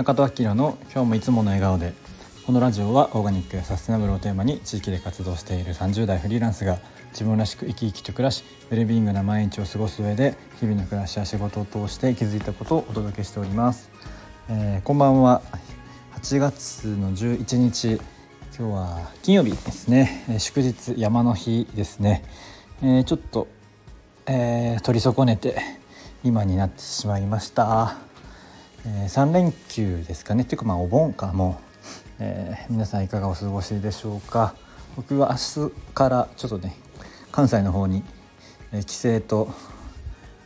中戸明の今日もいつもの笑顔で。このラジオはオーガニックやサステナブルをテーマに地域で活動している30代フリーランスが自分らしく生き生きと暮らしウェルビーイングな毎日を過ごす上で日々の暮らしや仕事を通して気づいたことをお届けしております、えー、こんばんは。8月の11日。今日は金曜日ですね、え祝日山の日ですね、えー、ちょっと、えー、取り損ねて今になってしまいました、えー、3連休ですかね。っていうかまあお盆かも、えー、皆さんいかがお過ごしでしょうか。僕は明日からちょっとね関西の方に、えー、帰省と、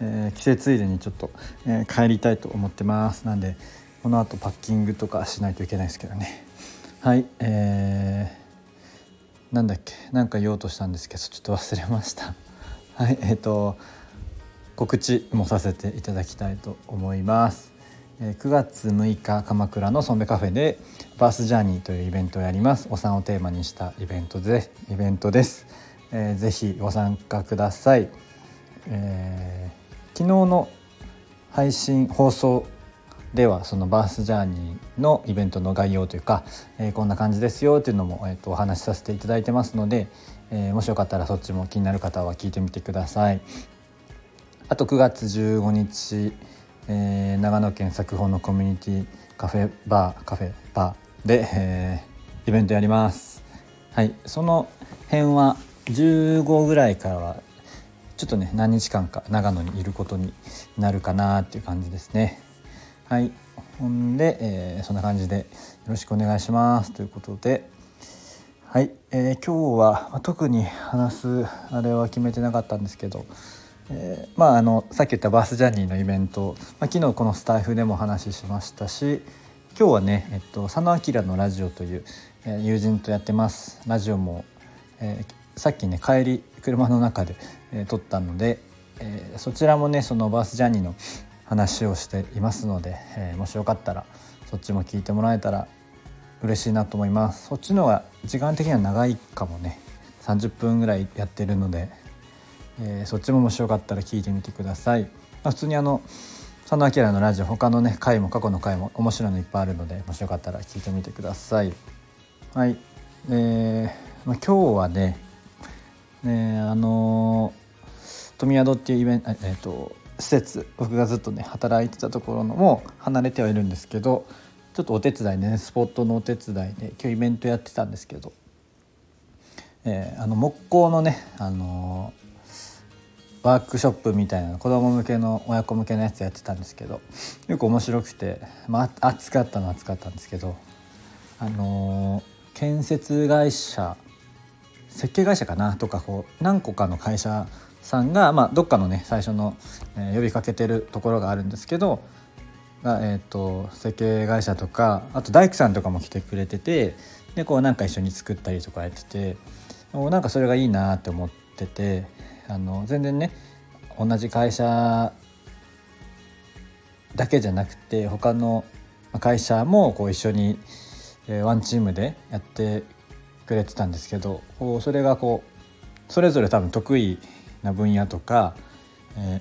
えー、帰省ついでにちょっと、え、帰りたいと思ってます。なんでこの後パッキングとかしないといけないですけどね。はいえー、なんだっけなんか言おうとしたんですけどちょっと忘れました。はいえっ、ー、と告知もさせていただきたいと思います。9月6日鎌倉のソンベカフェでバースジャーニーというイベントをやります。お産をテーマにしたイベントでイベントです、えー、ぜひご参加ください、えー、昨日の配信放送ではそのバースジャーニーのイベントの概要というか、えー、こんな感じですよっていうのも、えーと、とお話しさせていただいてますので、えー、もしよかったらそっちも気になる方は聞いてみてください。あと9月15日、えー、長野県作法のコミュニティカフェバーカフェバーで、えー、イベントやります。はいその辺は15ぐらいからはちょっとね何日間か長野にいることになるかなっていう感じですね。はいほんで、えー、そんな感じでよろしくお願いしますということで。はい、えー、今日は、まあ、特に話すあれは決めてなかったんですけどえー、まああのさっき言ったバースジャーニーのイベント、まあ、昨日このスタイフでも話しましたし今日はね、えっと、佐野明のラジオという、えー、友人とやってます。ラジオも、えー、さっきね帰り車の中で、えー、撮ったので、えー、そちらもねそのバースジャーニーの話をしていますので、えー、もしよかったらそっちも聞いてもらえたら嬉しいなと思います。そっちの方が時間的には長いかもね。30分ぐらいやってるのでえー、そっちももしよかったら聞いてみてください、まあ、普通にあの佐野明のラジオ他のね回も過去の回も面白いのいっぱいあるのでもしよかったら聞いてみてください。はい。えー、まあ、今日はねねあのー、富宿っていうイベント、えー、施設僕がずっとね働いてたところのも離れてはいるんですけどちょっとお手伝いねスポットのお手伝いで今日イベントやってたんですけど、えー、あの木工のね、あのーワークショップみたいな子供向けの親子向けのやつやってたんですけどよく面白くて、まあ、暑かったのは暑かったんですけどあのー、建設会社設計会社かな？とかこう何個かの会社さんが、まあ、どっかのね最初の、えー、呼びかけてるところがあるんですけどが、えーと、設計会社とかあと大工さんとかも来てくれててでこうなんか一緒に作ったりとかやっててなんかそれがいいなって思っててあの全然ね同じ会社だけじゃなくて他の会社もこう一緒にワンチームでやってくれてたんですけどこうそれがこうそれぞれ多分得意な分野とか、えー、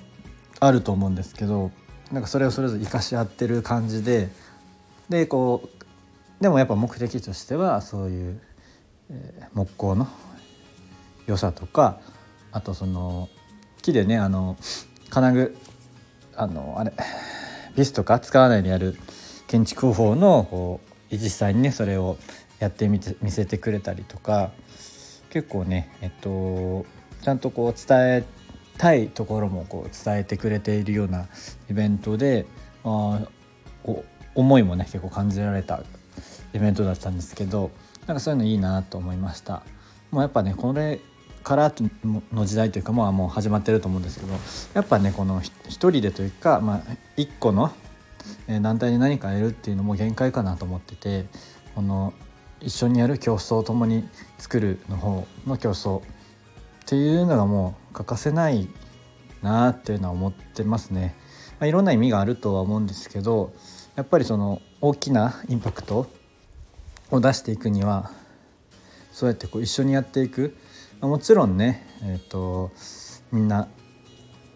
あると思うんですけどなんかそれをそれぞれ生かし合ってる感じででこうでもやっぱ目的としてはそういう、えー、木工の良さとかあとその木でねあの金具あのあれビスとか使わないでやる建築法のこう実際にねそれをやってみて見せてくれたりとか結構ねえっとちゃんとこう伝えたいところもこう伝えてくれているようなイベントで、あ、思いもね結構感じられたイベントだったんですけどなんかそういうのいいなと思いました。もうやっぱねこれからの時代というかまあもう始まってると思うんですけどやっぱねこの一人でというか、まあ、一個の団体に何かやるっていうのも限界かなと思っててこの一緒にやる競争を共に作るの方の競争っていうのがもう欠かせないなっていうのは思ってますね。まあ、いろんな意味があるとは思うんですけどやっぱりその大きなインパクトを出していくにはそうやってこう一緒にやっていくもちろんね、えーと、みんな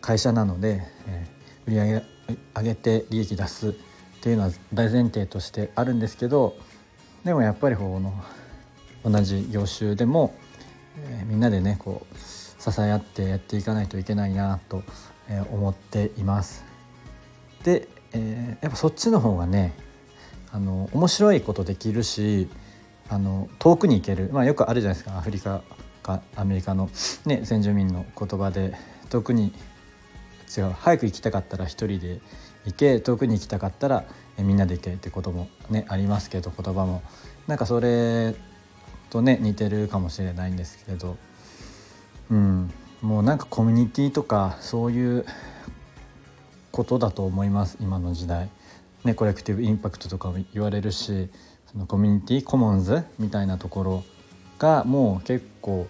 会社なので、えー、売り上げ上げて利益出すっていうのは大前提としてあるんですけどでもやっぱりこの同じ業種でも、えー、みんなでねこう支え合ってやっていかないといけないなと思っています。で、えー、やっぱそっちの方がねあの面白いことできるしあの遠くに行ける、まあ、よくあるじゃないですかアフリカかアメリカの、ね、先住民の言葉で遠くに違う早く行きたかったら一人で行け遠くに行きたかったらみんなで行けってこともねありますけど言葉もなんかそれとね似てるかもしれないんですけれどうんもうなんかコミュニティとかそういうことだと思います今の時代。ね、コレクティブインパクトとかも言われるしそのコミュニティコモンズみたいなところがもう結構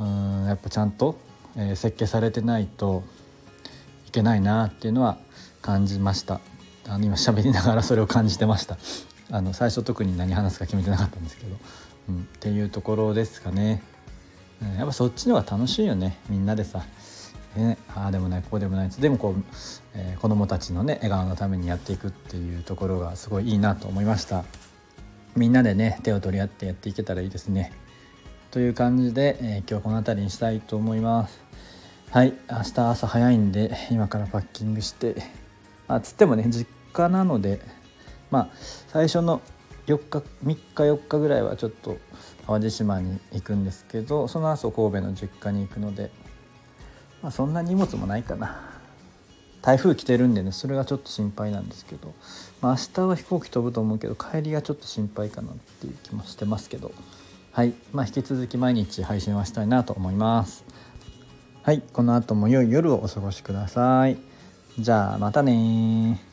うんやっぱちゃんと、え、設計されてないといけないなっていうのは感じました。あの今喋りながらそれを感じてました。あの最初特に何話すか決めてなかったんですけど、うん、っていうところですかね、うん、やっぱそっちの方が楽しいよね。みんなでさ。ね、ああでもないこうでもないでもこう、えー、子どもたちのね笑顔のためにやっていくっていうところがすごいいいなと思いました。みんなでね手を取り合ってやっていけたらいいですね。という感じで、えー、今日この辺りにしたいと思います。はい明日朝早いんで今からパッキングしてまあつってもね実家なのでまあ最初の4日3日4日ぐらいはちょっと淡路島に行くんですけどその後神戸の実家に行くのでまあそんな荷物もないかな。台風来てるんでねそれがちょっと心配なんですけど、まあ、明日は飛行機飛ぶと思うけど帰りがちょっと心配かなっていう気もしてますけど。はい。まあ引き続き毎日配信はしたいなと思います。はい。この後も良い夜をお過ごしください。じゃあまたね